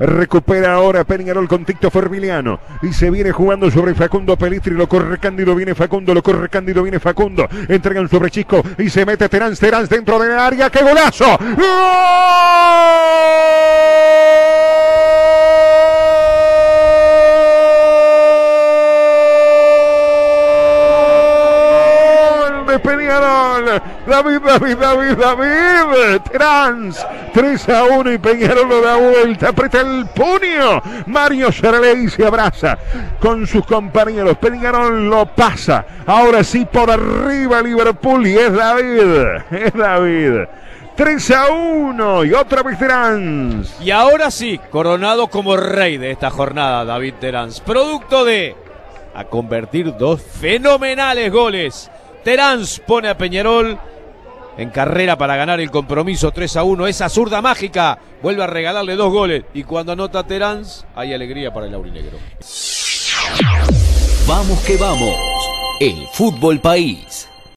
Recupera ahora Peñarol con Ticto Fermiliano. Y se viene jugando sobre Facundo Pelistri. Lo corre Cándido, viene Facundo. Lo corre Cándido, viene Facundo. Entregan sobre Chisco y se mete Terán, Terán dentro del área. ¡Qué golazo! ¡Gol! David, David, David, David. Trans. 3 a 1 y Peñarol lo da vuelta. Aprieta el puño. Mario Sarley se abraza con sus compañeros. Peñarol lo pasa. Ahora sí por arriba Liverpool y es David. Es David. 3 a 1 y otra vez Terán. Y ahora sí, coronado como rey de esta jornada, David Terán. Producto de a convertir dos fenomenales goles Terán pone a Peñarol en carrera para ganar el compromiso 3 a 1. Esa zurda mágica vuelve a regalarle dos goles. Y cuando anota Terán, hay alegría para el aurinegro. Vamos que vamos. El fútbol país.